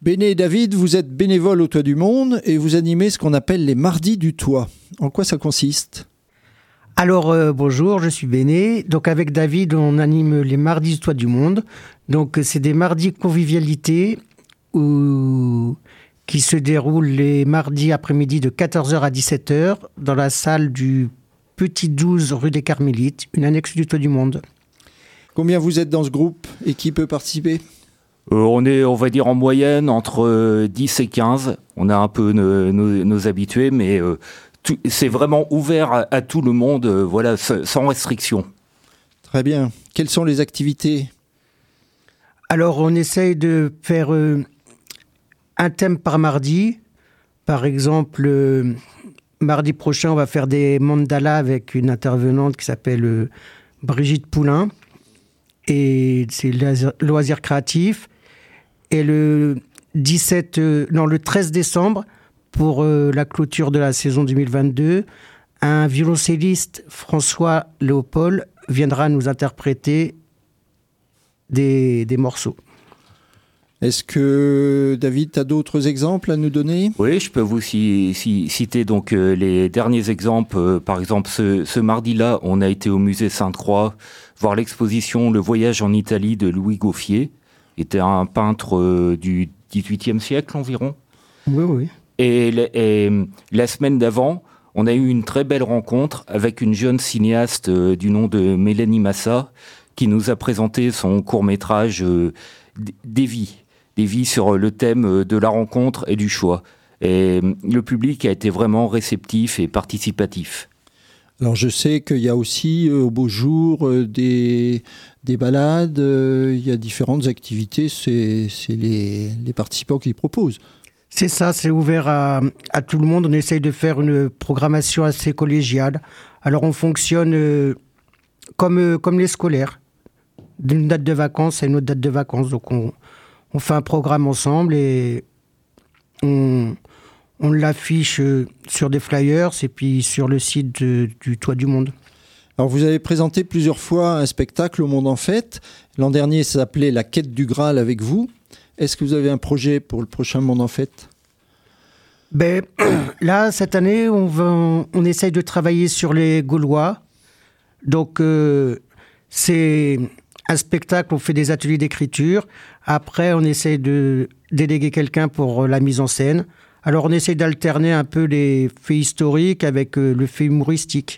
Béné et David, vous êtes bénévole au Toit du Monde et vous animez ce qu'on appelle les mardis du toit. En quoi ça consiste? Alors euh, bonjour, je suis Béné. Donc avec David, on anime les mardis du toit du monde. Donc c'est des mardis convivialité où... qui se déroulent les mardis après-midi de 14h à 17h dans la salle du Petit 12 rue des Carmélites, une annexe du toit du monde. Combien vous êtes dans ce groupe et qui peut participer? On est, on va dire, en moyenne entre 10 euh, et 15. On a un peu nos, habitués, mais euh, c'est vraiment ouvert à, tout le monde, voilà, sans restriction. Très bien. Quelles sont les activités? Alors, on essaye de faire un thème par mardi. Par exemple, mardi prochain, on va faire des mandalas avec une intervenante qui s'appelle Brigitte Poulain. Et c'est loisirs créatifs. Et le 17, euh, non, le 13 décembre, pour euh, la clôture de la saison 2022, un violoncelliste, François Léopold, viendra nous interpréter des, des morceaux. Est-ce que David, tu as d'autres exemples à nous donner? Oui, je peux vous citer donc euh, les derniers exemples. par exemple, ce, ce mardi-là, on a été au musée Sainte-Croix voir l'exposition Le voyage en Italie de Louis Gauffier était un peintre euh, du XVIIIe siècle environ. Oui, oui. Et, la semaine d'avant, on a eu une très belle rencontre avec une jeune cinéaste euh, du nom de Mélanie Massa qui nous a présenté son court métrage euh, Des vies, des vies sur le thème de la rencontre et du choix. Et le public a été vraiment réceptif et participatif. Alors je sais qu'il y a aussi au beau jour des, des balades, euh, il y a différentes activités, c'est les, participants qui proposent. C'est ça, c'est ouvert à, tout le monde. On essaye de faire une programmation assez collégiale. Alors on fonctionne euh, comme, euh, comme les scolaires, d'une date de vacances à une autre date de vacances. Donc on, fait un programme ensemble et on, l'affiche sur des flyers et puis sur le site du Toit du Monde. Alors vous avez présenté plusieurs fois un spectacle au Monde en Fête. L'an dernier, ça s'appelait La quête du Graal avec vous. Est-ce que vous avez un projet pour le prochain Monde en Fête? Ben, Là, cette année, on, on essaye de travailler sur les Gaulois. Donc, euh, c'est un spectacle, on fait des ateliers d'écriture. Après, on essaye de déléguer quelqu'un pour la mise en scène. Alors, on essaye d'alterner un peu les faits historiques avec euh, le fait humoristique.